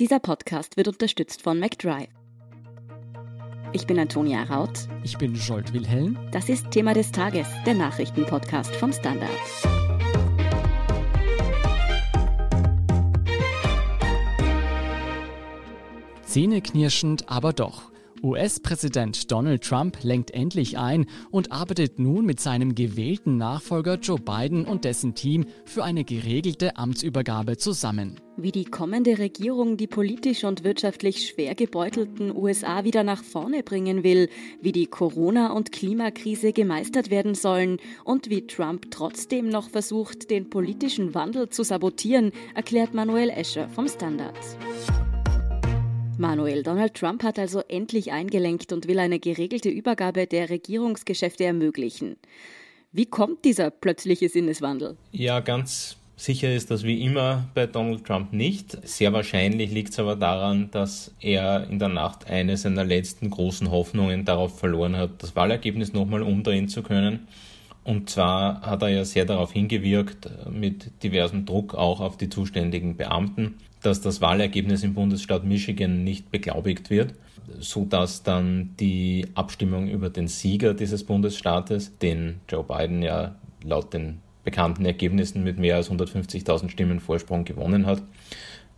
Dieser Podcast wird unterstützt von McDrive. Ich bin Antonia Raut. Ich bin Scholt Wilhelm. Das ist Thema des Tages, der Nachrichtenpodcast vom Standard. Zähneknirschend, aber doch. US-Präsident Donald Trump lenkt endlich ein und arbeitet nun mit seinem gewählten Nachfolger Joe Biden und dessen Team für eine geregelte Amtsübergabe zusammen. Wie die kommende Regierung die politisch und wirtschaftlich schwer gebeutelten USA wieder nach vorne bringen will, wie die Corona- und Klimakrise gemeistert werden sollen und wie Trump trotzdem noch versucht, den politischen Wandel zu sabotieren, erklärt Manuel Escher vom Standard. Manuel, Donald Trump hat also endlich eingelenkt und will eine geregelte Übergabe der Regierungsgeschäfte ermöglichen. Wie kommt dieser plötzliche Sinneswandel? Ja, ganz sicher ist das wie immer bei Donald Trump nicht. Sehr wahrscheinlich liegt es aber daran, dass er in der Nacht eine seiner letzten großen Hoffnungen darauf verloren hat, das Wahlergebnis nochmal umdrehen zu können. Und zwar hat er ja sehr darauf hingewirkt, mit diversem Druck auch auf die zuständigen Beamten, dass das Wahlergebnis im Bundesstaat Michigan nicht beglaubigt wird, so dass dann die Abstimmung über den Sieger dieses Bundesstaates, den Joe Biden ja laut den bekannten Ergebnissen mit mehr als 150.000 Stimmen Vorsprung gewonnen hat,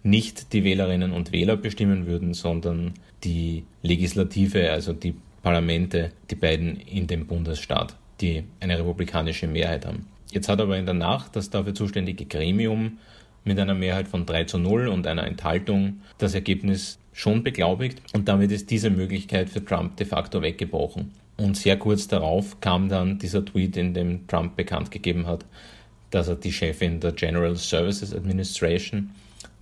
nicht die Wählerinnen und Wähler bestimmen würden, sondern die Legislative, also die Parlamente, die beiden in dem Bundesstaat, die eine republikanische Mehrheit haben. Jetzt hat aber in der Nacht das dafür zuständige Gremium mit einer Mehrheit von 3 zu 0 und einer Enthaltung das Ergebnis schon beglaubigt und damit ist diese Möglichkeit für Trump de facto weggebrochen. Und sehr kurz darauf kam dann dieser Tweet, in dem Trump bekannt gegeben hat, dass er die Chefin der General Services Administration,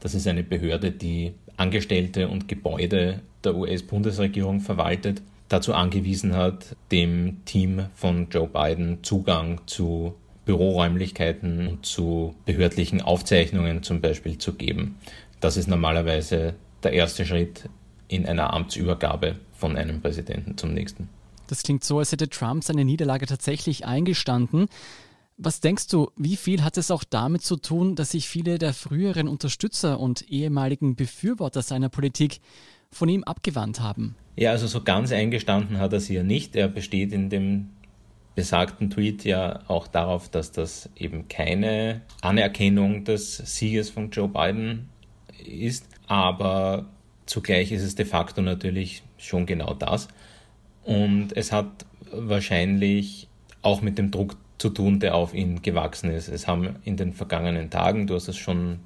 das ist eine Behörde, die Angestellte und Gebäude der US-Bundesregierung verwaltet, dazu angewiesen hat, dem Team von Joe Biden Zugang zu Büroräumlichkeiten und zu behördlichen Aufzeichnungen zum Beispiel zu geben. Das ist normalerweise der erste Schritt in einer Amtsübergabe von einem Präsidenten zum nächsten. Das klingt so, als hätte Trump seine Niederlage tatsächlich eingestanden. Was denkst du, wie viel hat es auch damit zu tun, dass sich viele der früheren Unterstützer und ehemaligen Befürworter seiner Politik von ihm abgewandt haben? Ja, also so ganz eingestanden hat er sie ja nicht. Er besteht in dem besagten Tweet ja auch darauf, dass das eben keine Anerkennung des Sieges von Joe Biden ist, aber zugleich ist es de facto natürlich schon genau das. Und es hat wahrscheinlich auch mit dem Druck zu tun, der auf ihn gewachsen ist. Es haben in den vergangenen Tagen, du hast es schon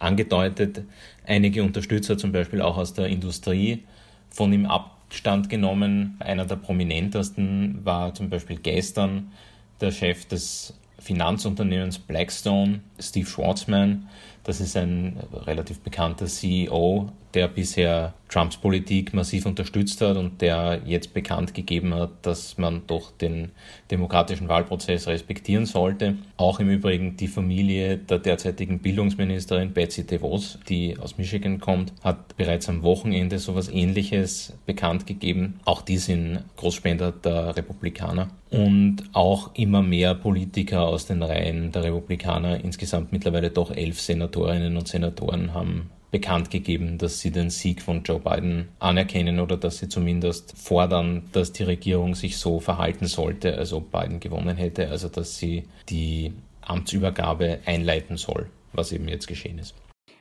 angedeutet, einige Unterstützer, zum Beispiel auch aus der Industrie, von ihm ab Stand genommen. Einer der prominentesten war zum Beispiel gestern der Chef des Finanzunternehmens Blackstone, Steve Schwarzman. Das ist ein relativ bekannter CEO, der bisher Trumps Politik massiv unterstützt hat und der jetzt bekannt gegeben hat, dass man doch den demokratischen Wahlprozess respektieren sollte. Auch im Übrigen die Familie der derzeitigen Bildungsministerin Betsy DeVos, die aus Michigan kommt, hat bereits am Wochenende sowas ähnliches bekannt gegeben. Auch die sind Großspender der Republikaner. Und auch immer mehr Politiker aus den Reihen der Republikaner, insgesamt mittlerweile doch elf Senatorinnen und Senatoren, haben bekannt gegeben, dass sie den Sieg von Joe Biden anerkennen oder dass sie zumindest fordern, dass die Regierung sich so verhalten sollte, als ob Biden gewonnen hätte, also dass sie die Amtsübergabe einleiten soll, was eben jetzt geschehen ist.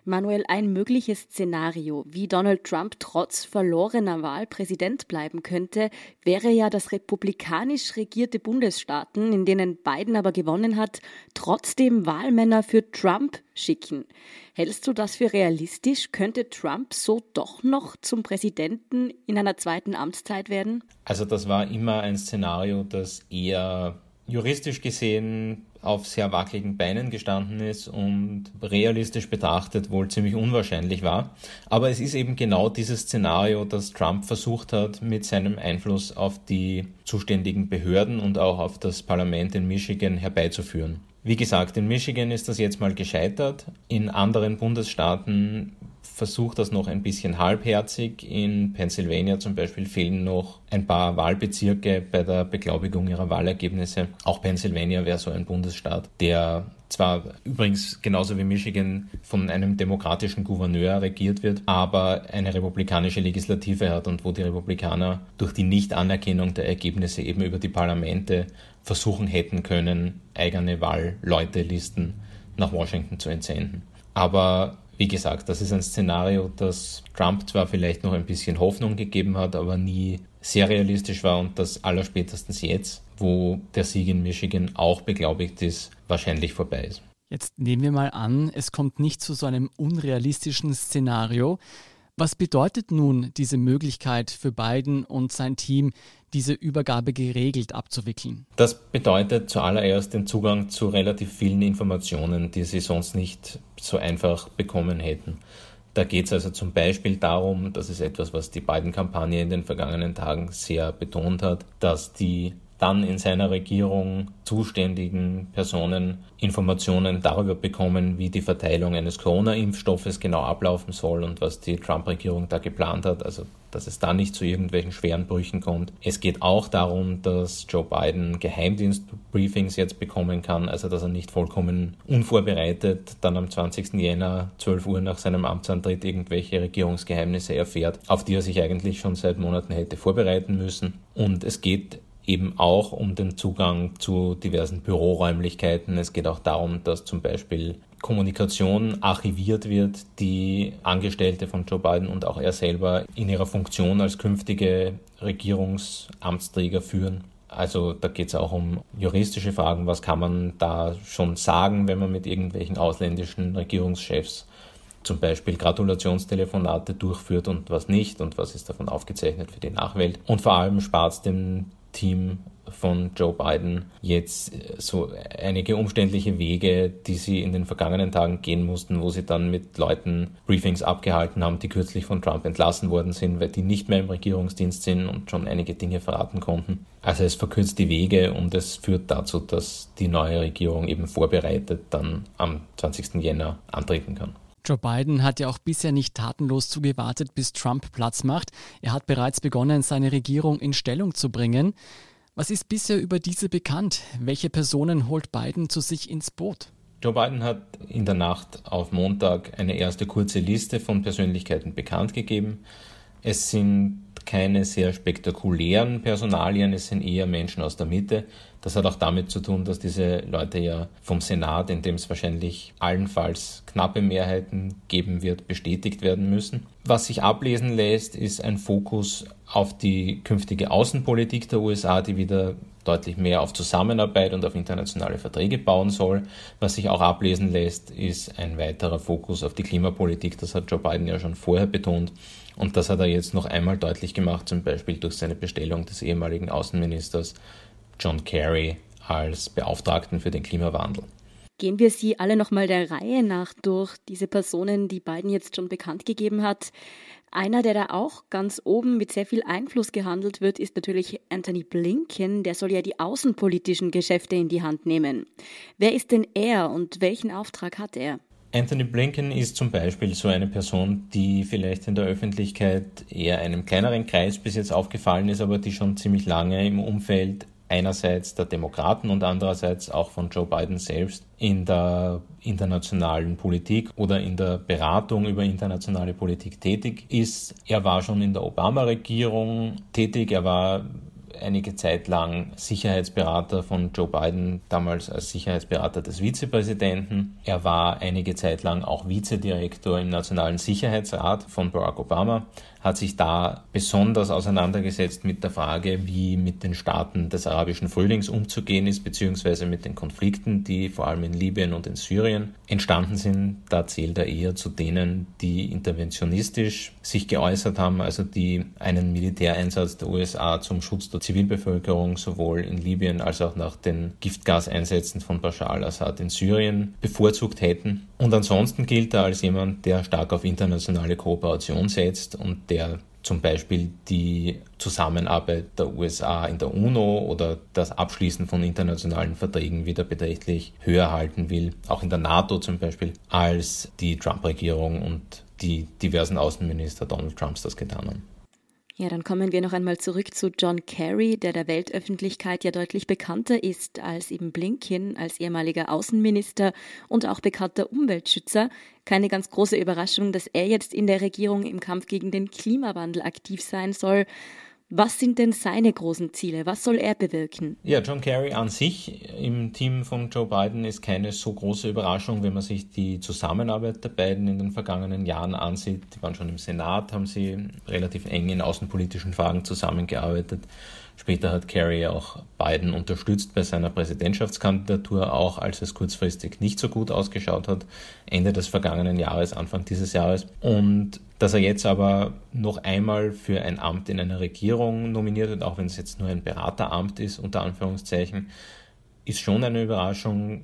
Manuel, ein mögliches Szenario, wie Donald Trump trotz verlorener Wahl Präsident bleiben könnte, wäre ja, dass republikanisch regierte Bundesstaaten, in denen Biden aber gewonnen hat, trotzdem Wahlmänner für Trump schicken. Hältst du das für realistisch? Könnte Trump so doch noch zum Präsidenten in einer zweiten Amtszeit werden? Also das war immer ein Szenario, das eher juristisch gesehen auf sehr wackeligen Beinen gestanden ist und realistisch betrachtet wohl ziemlich unwahrscheinlich war. Aber es ist eben genau dieses Szenario, das Trump versucht hat, mit seinem Einfluss auf die zuständigen Behörden und auch auf das Parlament in Michigan herbeizuführen. Wie gesagt, in Michigan ist das jetzt mal gescheitert. In anderen Bundesstaaten versucht das noch ein bisschen halbherzig. In Pennsylvania zum Beispiel fehlen noch ein paar Wahlbezirke bei der Beglaubigung ihrer Wahlergebnisse. Auch Pennsylvania wäre so ein Bundesstaat, der zwar übrigens genauso wie Michigan von einem demokratischen Gouverneur regiert wird, aber eine republikanische Legislative hat und wo die Republikaner durch die Nichtanerkennung der Ergebnisse eben über die Parlamente versuchen hätten können, eigene Wahlleutelisten nach Washington zu entsenden. Aber wie gesagt, das ist ein Szenario, das Trump zwar vielleicht noch ein bisschen Hoffnung gegeben hat, aber nie sehr realistisch war und das allerspätestens jetzt, wo der Sieg in Michigan auch beglaubigt ist, wahrscheinlich vorbei ist. Jetzt nehmen wir mal an, es kommt nicht zu so einem unrealistischen Szenario. Was bedeutet nun diese Möglichkeit für Biden und sein Team, diese Übergabe geregelt abzuwickeln? Das bedeutet zuallererst den Zugang zu relativ vielen Informationen, die sie sonst nicht so einfach bekommen hätten. Da geht es also zum Beispiel darum, das ist etwas, was die beiden Kampagne in den vergangenen Tagen sehr betont hat, dass die dann in seiner Regierung zuständigen Personen Informationen darüber bekommen, wie die Verteilung eines Corona-Impfstoffes genau ablaufen soll und was die Trump-Regierung da geplant hat, also dass es da nicht zu irgendwelchen schweren Brüchen kommt. Es geht auch darum, dass Joe Biden Geheimdienstbriefings jetzt bekommen kann, also dass er nicht vollkommen unvorbereitet dann am 20. Jänner 12 Uhr nach seinem Amtsantritt irgendwelche Regierungsgeheimnisse erfährt, auf die er sich eigentlich schon seit Monaten hätte vorbereiten müssen. Und es geht eben auch um den Zugang zu diversen Büroräumlichkeiten. Es geht auch darum, dass zum Beispiel Kommunikation archiviert wird, die Angestellte von Joe Biden und auch er selber in ihrer Funktion als künftige Regierungsamtsträger führen. Also da geht es auch um juristische Fragen, was kann man da schon sagen, wenn man mit irgendwelchen ausländischen Regierungschefs zum Beispiel Gratulationstelefonate durchführt und was nicht und was ist davon aufgezeichnet für die Nachwelt. Und vor allem spart es dem Team von Joe Biden jetzt so einige umständliche Wege, die sie in den vergangenen Tagen gehen mussten, wo sie dann mit Leuten Briefings abgehalten haben, die kürzlich von Trump entlassen worden sind, weil die nicht mehr im Regierungsdienst sind und schon einige Dinge verraten konnten. Also es verkürzt die Wege und es führt dazu, dass die neue Regierung eben vorbereitet dann am 20. Jänner antreten kann. Joe Biden hat ja auch bisher nicht tatenlos zugewartet, bis Trump Platz macht. Er hat bereits begonnen, seine Regierung in Stellung zu bringen. Was ist bisher über diese bekannt? Welche Personen holt Biden zu sich ins Boot? Joe Biden hat in der Nacht auf Montag eine erste kurze Liste von Persönlichkeiten bekannt gegeben. Es sind keine sehr spektakulären Personalien, es sind eher Menschen aus der Mitte. Das hat auch damit zu tun, dass diese Leute ja vom Senat, in dem es wahrscheinlich allenfalls knappe Mehrheiten geben wird, bestätigt werden müssen. Was sich ablesen lässt, ist ein Fokus auf die künftige Außenpolitik der USA, die wieder deutlich mehr auf Zusammenarbeit und auf internationale Verträge bauen soll. Was sich auch ablesen lässt, ist ein weiterer Fokus auf die Klimapolitik. Das hat Joe Biden ja schon vorher betont. Und das hat er jetzt noch einmal deutlich gemacht, zum Beispiel durch seine Bestellung des ehemaligen Außenministers John Kerry als Beauftragten für den Klimawandel. Gehen wir sie alle nochmal der Reihe nach durch, diese Personen, die Biden jetzt schon bekannt gegeben hat. Einer, der da auch ganz oben mit sehr viel Einfluss gehandelt wird, ist natürlich Anthony Blinken. Der soll ja die außenpolitischen Geschäfte in die Hand nehmen. Wer ist denn er und welchen Auftrag hat er? Anthony Blinken ist zum Beispiel so eine Person, die vielleicht in der Öffentlichkeit eher einem kleineren Kreis bis jetzt aufgefallen ist, aber die schon ziemlich lange im Umfeld einerseits der Demokraten und andererseits auch von Joe Biden selbst in der internationalen Politik oder in der Beratung über internationale Politik tätig ist. Er war schon in der Obama-Regierung tätig, er war einige Zeit lang Sicherheitsberater von Joe Biden, damals als Sicherheitsberater des Vizepräsidenten. Er war einige Zeit lang auch Vizedirektor im Nationalen Sicherheitsrat von Barack Obama hat sich da besonders auseinandergesetzt mit der Frage, wie mit den Staaten des arabischen Frühlings umzugehen ist, beziehungsweise mit den Konflikten, die vor allem in Libyen und in Syrien entstanden sind. Da zählt er eher zu denen, die interventionistisch sich geäußert haben, also die einen Militäreinsatz der USA zum Schutz der Zivilbevölkerung sowohl in Libyen als auch nach den Giftgaseinsätzen von Bashar al-Assad in Syrien bevorzugt hätten. Und ansonsten gilt er als jemand, der stark auf internationale Kooperation setzt und der zum Beispiel die Zusammenarbeit der USA in der UNO oder das Abschließen von internationalen Verträgen wieder beträchtlich höher halten will, auch in der NATO zum Beispiel, als die Trump-Regierung und die diversen Außenminister Donald Trumps das getan haben. Ja, dann kommen wir noch einmal zurück zu John Kerry, der der Weltöffentlichkeit ja deutlich bekannter ist als eben Blinken, als ehemaliger Außenminister und auch bekannter Umweltschützer. Keine ganz große Überraschung, dass er jetzt in der Regierung im Kampf gegen den Klimawandel aktiv sein soll. Was sind denn seine großen Ziele? Was soll er bewirken? Ja, John Kerry an sich im Team von Joe Biden ist keine so große Überraschung, wenn man sich die Zusammenarbeit der beiden in den vergangenen Jahren ansieht. Die waren schon im Senat, haben sie relativ eng in außenpolitischen Fragen zusammengearbeitet. Später hat Kerry auch Biden unterstützt bei seiner Präsidentschaftskandidatur, auch als es kurzfristig nicht so gut ausgeschaut hat, Ende des vergangenen Jahres, Anfang dieses Jahres. Und dass er jetzt aber noch einmal für ein Amt in einer Regierung nominiert wird, auch wenn es jetzt nur ein Berateramt ist, unter Anführungszeichen, ist schon eine Überraschung,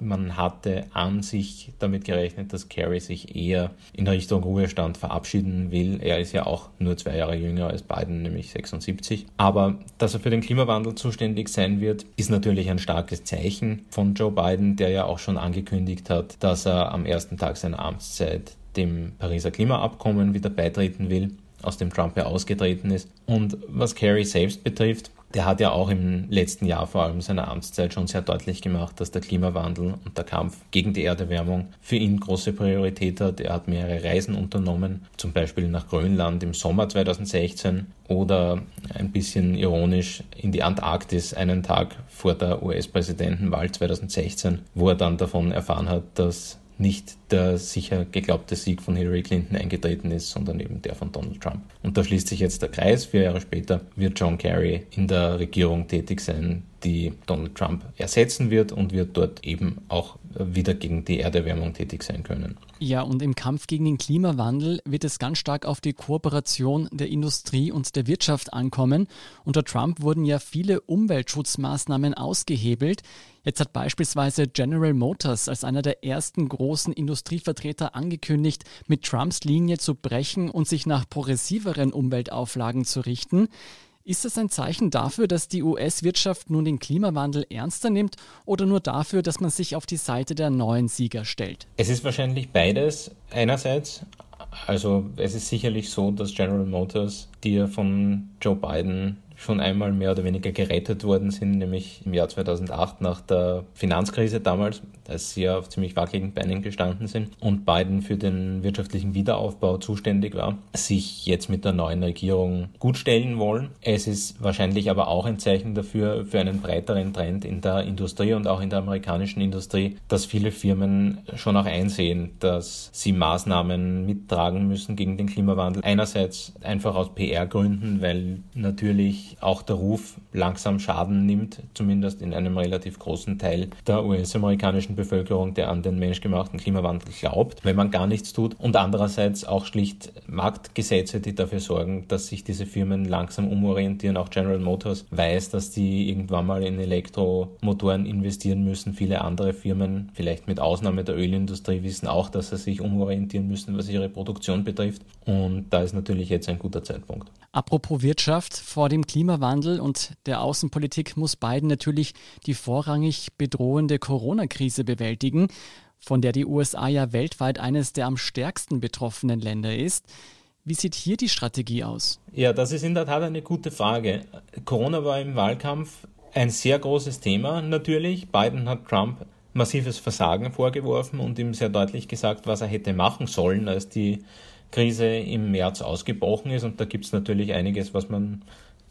man hatte an sich damit gerechnet, dass Kerry sich eher in Richtung Ruhestand verabschieden will. Er ist ja auch nur zwei Jahre jünger als Biden, nämlich 76. Aber dass er für den Klimawandel zuständig sein wird, ist natürlich ein starkes Zeichen von Joe Biden, der ja auch schon angekündigt hat, dass er am ersten Tag seiner Amtszeit dem Pariser Klimaabkommen wieder beitreten will aus dem Trump ja ausgetreten ist. Und was Kerry selbst betrifft, der hat ja auch im letzten Jahr vor allem seiner Amtszeit schon sehr deutlich gemacht, dass der Klimawandel und der Kampf gegen die Erderwärmung für ihn große Priorität hat. Er hat mehrere Reisen unternommen, zum Beispiel nach Grönland im Sommer 2016 oder ein bisschen ironisch in die Antarktis einen Tag vor der US-Präsidentenwahl 2016, wo er dann davon erfahren hat, dass nicht der sicher geglaubte Sieg von Hillary Clinton eingetreten ist, sondern eben der von Donald Trump. Und da schließt sich jetzt der Kreis. Vier Jahre später wird John Kerry in der Regierung tätig sein, die Donald Trump ersetzen wird und wird dort eben auch wieder gegen die Erderwärmung tätig sein können. Ja, und im Kampf gegen den Klimawandel wird es ganz stark auf die Kooperation der Industrie und der Wirtschaft ankommen. Unter Trump wurden ja viele Umweltschutzmaßnahmen ausgehebelt. Jetzt hat beispielsweise General Motors als einer der ersten großen Industrievertreter angekündigt, mit Trumps Linie zu brechen und sich nach progressiveren Umweltauflagen zu richten. Ist das ein Zeichen dafür, dass die US-Wirtschaft nun den Klimawandel ernster nimmt oder nur dafür, dass man sich auf die Seite der neuen Sieger stellt? Es ist wahrscheinlich beides. Einerseits, also es ist sicherlich so, dass General Motors, die ja von Joe Biden schon einmal mehr oder weniger gerettet worden sind, nämlich im Jahr 2008 nach der Finanzkrise damals, als sie auf ziemlich wackeligen Beinen gestanden sind und Biden für den wirtschaftlichen Wiederaufbau zuständig war, sich jetzt mit der neuen Regierung gut stellen wollen. Es ist wahrscheinlich aber auch ein Zeichen dafür, für einen breiteren Trend in der Industrie und auch in der amerikanischen Industrie, dass viele Firmen schon auch einsehen, dass sie Maßnahmen mittragen müssen gegen den Klimawandel. Einerseits einfach aus PR-Gründen, weil natürlich auch der Ruf langsam Schaden nimmt, zumindest in einem relativ großen Teil der US-amerikanischen Bevölkerung, der an den menschgemachten Klimawandel glaubt, wenn man gar nichts tut. Und andererseits auch schlicht Marktgesetze, die dafür sorgen, dass sich diese Firmen langsam umorientieren. Auch General Motors weiß, dass die irgendwann mal in Elektromotoren investieren müssen. Viele andere Firmen, vielleicht mit Ausnahme der Ölindustrie, wissen auch, dass sie sich umorientieren müssen, was ihre Produktion betrifft. Und da ist natürlich jetzt ein guter Zeitpunkt. Apropos Wirtschaft, vor dem Klimawandel und der Außenpolitik muss Biden natürlich die vorrangig bedrohende Corona-Krise bewältigen, von der die USA ja weltweit eines der am stärksten betroffenen Länder ist. Wie sieht hier die Strategie aus? Ja, das ist in der Tat eine gute Frage. Corona war im Wahlkampf ein sehr großes Thema natürlich. Biden hat Trump massives Versagen vorgeworfen und ihm sehr deutlich gesagt, was er hätte machen sollen, als die Krise im März ausgebrochen ist. Und da gibt es natürlich einiges, was man,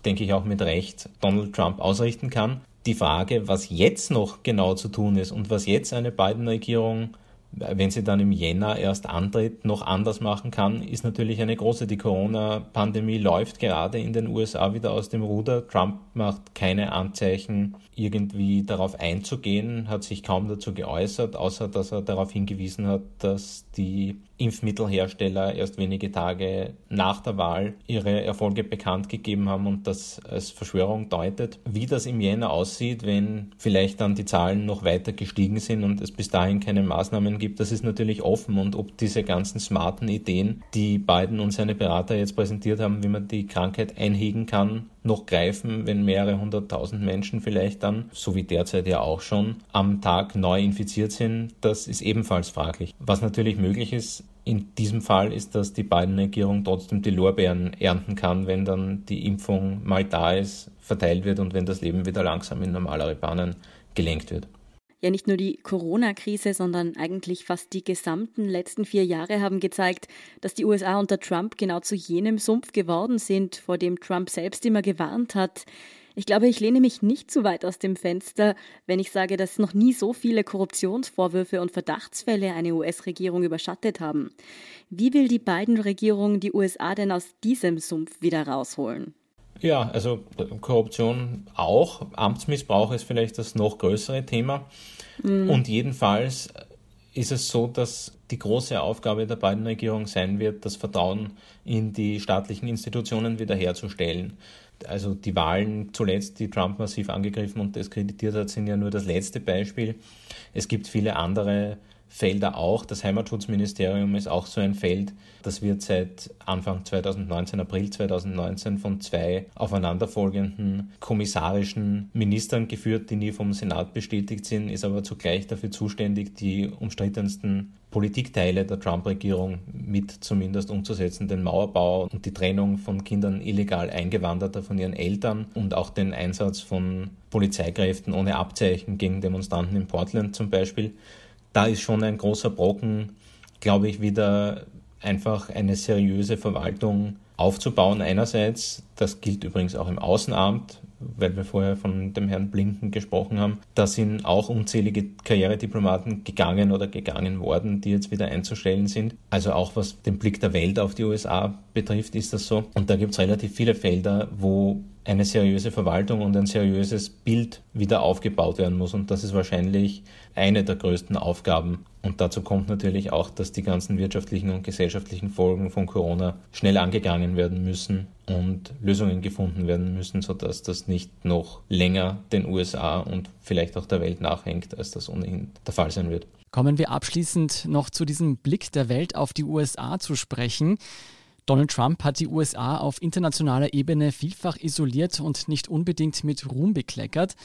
denke ich, auch mit Recht Donald Trump ausrichten kann. Die Frage, was jetzt noch genau zu tun ist und was jetzt eine Biden-Regierung wenn sie dann im Jänner erst antritt, noch anders machen kann, ist natürlich eine große. Die Corona-Pandemie läuft gerade in den USA wieder aus dem Ruder. Trump macht keine Anzeichen, irgendwie darauf einzugehen, hat sich kaum dazu geäußert, außer dass er darauf hingewiesen hat, dass die Impfmittelhersteller erst wenige Tage nach der Wahl ihre Erfolge bekannt gegeben haben und das als Verschwörung deutet. Wie das im Jänner aussieht, wenn vielleicht dann die Zahlen noch weiter gestiegen sind und es bis dahin keine Maßnahmen gibt, das ist natürlich offen und ob diese ganzen smarten Ideen, die Biden und seine Berater jetzt präsentiert haben, wie man die Krankheit einhegen kann, noch greifen, wenn mehrere hunderttausend Menschen vielleicht dann, so wie derzeit ja auch schon, am Tag neu infiziert sind, das ist ebenfalls fraglich. Was natürlich möglich ist, in diesem Fall ist, dass die Biden-Regierung trotzdem die Lorbeeren ernten kann, wenn dann die Impfung mal da ist, verteilt wird und wenn das Leben wieder langsam in normalere Bahnen gelenkt wird. Ja, nicht nur die Corona-Krise, sondern eigentlich fast die gesamten letzten vier Jahre haben gezeigt, dass die USA unter Trump genau zu jenem Sumpf geworden sind, vor dem Trump selbst immer gewarnt hat. Ich glaube, ich lehne mich nicht zu weit aus dem Fenster, wenn ich sage, dass noch nie so viele Korruptionsvorwürfe und Verdachtsfälle eine US-Regierung überschattet haben. Wie will die beiden Regierung die USA denn aus diesem Sumpf wieder rausholen? Ja, also Korruption auch. Amtsmissbrauch ist vielleicht das noch größere Thema. Mhm. Und jedenfalls ist es so, dass die große Aufgabe der beiden Regierung sein wird, das Vertrauen in die staatlichen Institutionen wiederherzustellen also die Wahlen zuletzt, die Trump massiv angegriffen und diskreditiert hat, sind ja nur das letzte Beispiel. Es gibt viele andere Felder auch. Das Heimatschutzministerium ist auch so ein Feld. Das wird seit Anfang 2019, April 2019 von zwei aufeinanderfolgenden kommissarischen Ministern geführt, die nie vom Senat bestätigt sind, ist aber zugleich dafür zuständig, die umstrittensten Politikteile der Trump-Regierung mit zumindest umzusetzen, den Mauerbau und die Trennung von Kindern illegal Eingewanderter von ihren Eltern und auch den Einsatz von Polizeikräften ohne Abzeichen gegen Demonstranten in Portland zum Beispiel da ist schon ein großer Brocken, glaube ich, wieder einfach eine seriöse Verwaltung aufzubauen. Einerseits, das gilt übrigens auch im Außenamt, weil wir vorher von dem Herrn Blinken gesprochen haben, da sind auch unzählige Karrierediplomaten gegangen oder gegangen worden, die jetzt wieder einzustellen sind. Also auch was den Blick der Welt auf die USA betrifft, ist das so. Und da gibt es relativ viele Felder, wo eine seriöse Verwaltung und ein seriöses Bild wieder aufgebaut werden muss. Und das ist wahrscheinlich eine der größten Aufgaben. Und dazu kommt natürlich auch, dass die ganzen wirtschaftlichen und gesellschaftlichen Folgen von Corona schnell angegangen werden müssen und Lösungen gefunden werden müssen, sodass das nicht noch länger den USA und vielleicht auch der Welt nachhängt, als das ohnehin der Fall sein wird. Kommen wir abschließend noch zu diesem Blick der Welt auf die USA zu sprechen. Donald Trump hat die USA auf internationaler Ebene vielfach isoliert und nicht unbedingt mit Ruhm bekleckert.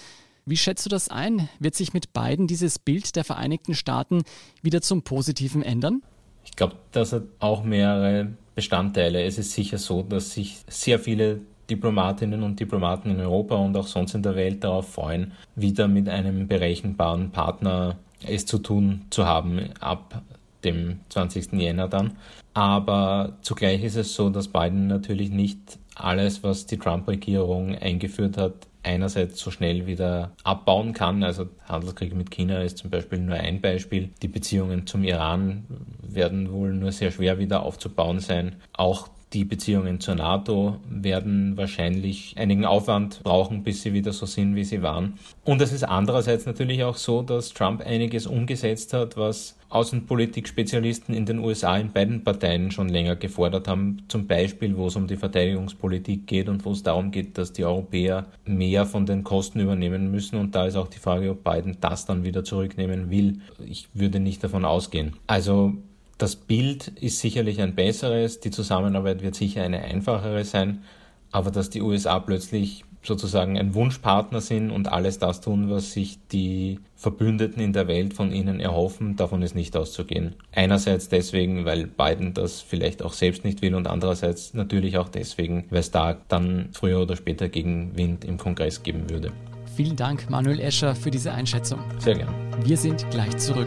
Wie schätzt du das ein? Wird sich mit beiden dieses Bild der Vereinigten Staaten wieder zum Positiven ändern? Ich glaube, das hat auch mehrere Bestandteile. Es ist sicher so, dass sich sehr viele Diplomatinnen und Diplomaten in Europa und auch sonst in der Welt darauf freuen, wieder mit einem berechenbaren Partner es zu tun zu haben ab dem 20. Jänner dann. Aber zugleich ist es so, dass Biden natürlich nicht alles, was die Trump-Regierung eingeführt hat, einerseits so schnell wieder abbauen kann. Also Handelskrieg mit China ist zum Beispiel nur ein Beispiel. Die Beziehungen zum Iran werden wohl nur sehr schwer wieder aufzubauen sein. Auch die Beziehungen zur NATO werden wahrscheinlich einigen Aufwand brauchen, bis sie wieder so sind, wie sie waren. Und es ist andererseits natürlich auch so, dass Trump einiges umgesetzt hat, was Außenpolitik-Spezialisten in den USA in beiden Parteien schon länger gefordert haben. Zum Beispiel, wo es um die Verteidigungspolitik geht und wo es darum geht, dass die Europäer mehr von den Kosten übernehmen müssen. Und da ist auch die Frage, ob Biden das dann wieder zurücknehmen will. Ich würde nicht davon ausgehen. Also das Bild ist sicherlich ein besseres, die Zusammenarbeit wird sicher eine einfachere sein, aber dass die USA plötzlich sozusagen ein Wunschpartner sind und alles das tun, was sich die Verbündeten in der Welt von ihnen erhoffen, davon ist nicht auszugehen. Einerseits deswegen, weil Biden das vielleicht auch selbst nicht will und andererseits natürlich auch deswegen, weil es da dann früher oder später Gegenwind im Kongress geben würde. Vielen Dank, Manuel Escher, für diese Einschätzung. Sehr gern. Wir sind gleich zurück.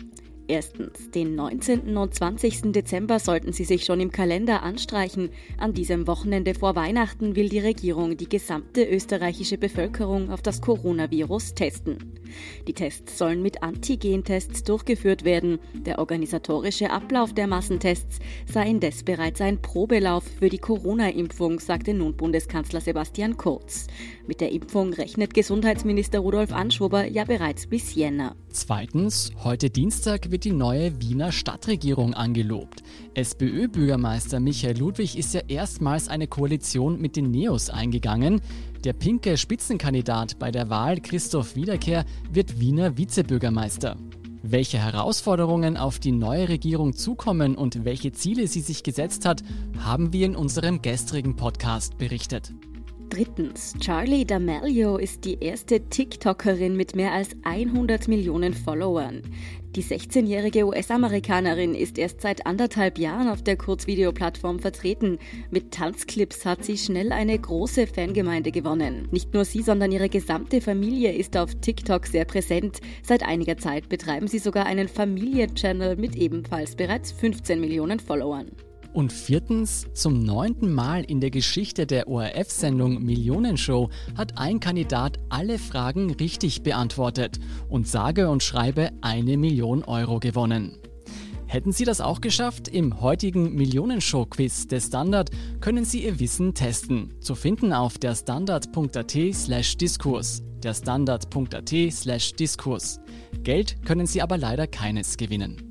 Erstens, den 19. und 20. Dezember sollten Sie sich schon im Kalender anstreichen. An diesem Wochenende vor Weihnachten will die Regierung die gesamte österreichische Bevölkerung auf das Coronavirus testen. Die Tests sollen mit Antigen-Tests durchgeführt werden. Der organisatorische Ablauf der Massentests sei indes bereits ein Probelauf für die Corona-Impfung, sagte nun Bundeskanzler Sebastian Kurz. Mit der Impfung rechnet Gesundheitsminister Rudolf Anschober ja bereits bis Jänner. Zweitens, heute Dienstag wird wird die neue Wiener Stadtregierung angelobt. SPÖ-Bürgermeister Michael Ludwig ist ja erstmals eine Koalition mit den Neos eingegangen. Der pinke Spitzenkandidat bei der Wahl, Christoph Wiederkehr, wird Wiener Vizebürgermeister. Welche Herausforderungen auf die neue Regierung zukommen und welche Ziele sie sich gesetzt hat, haben wir in unserem gestrigen Podcast berichtet. Drittens, Charlie D'Amelio ist die erste TikTokerin mit mehr als 100 Millionen Followern. Die 16-jährige US-Amerikanerin ist erst seit anderthalb Jahren auf der Kurzvideoplattform vertreten. Mit Tanzclips hat sie schnell eine große Fangemeinde gewonnen. Nicht nur sie, sondern ihre gesamte Familie ist auf TikTok sehr präsent. Seit einiger Zeit betreiben sie sogar einen Familienchannel mit ebenfalls bereits 15 Millionen Followern. Und viertens, zum neunten Mal in der Geschichte der ORF-Sendung Millionenshow hat ein Kandidat alle Fragen richtig beantwortet und sage und schreibe eine Million Euro gewonnen. Hätten Sie das auch geschafft? Im heutigen Millionenshow-Quiz der Standard können Sie Ihr Wissen testen. Zu finden auf der Standard.at slash Diskurs. Der Standard.at slash Diskurs. Geld können Sie aber leider keines gewinnen.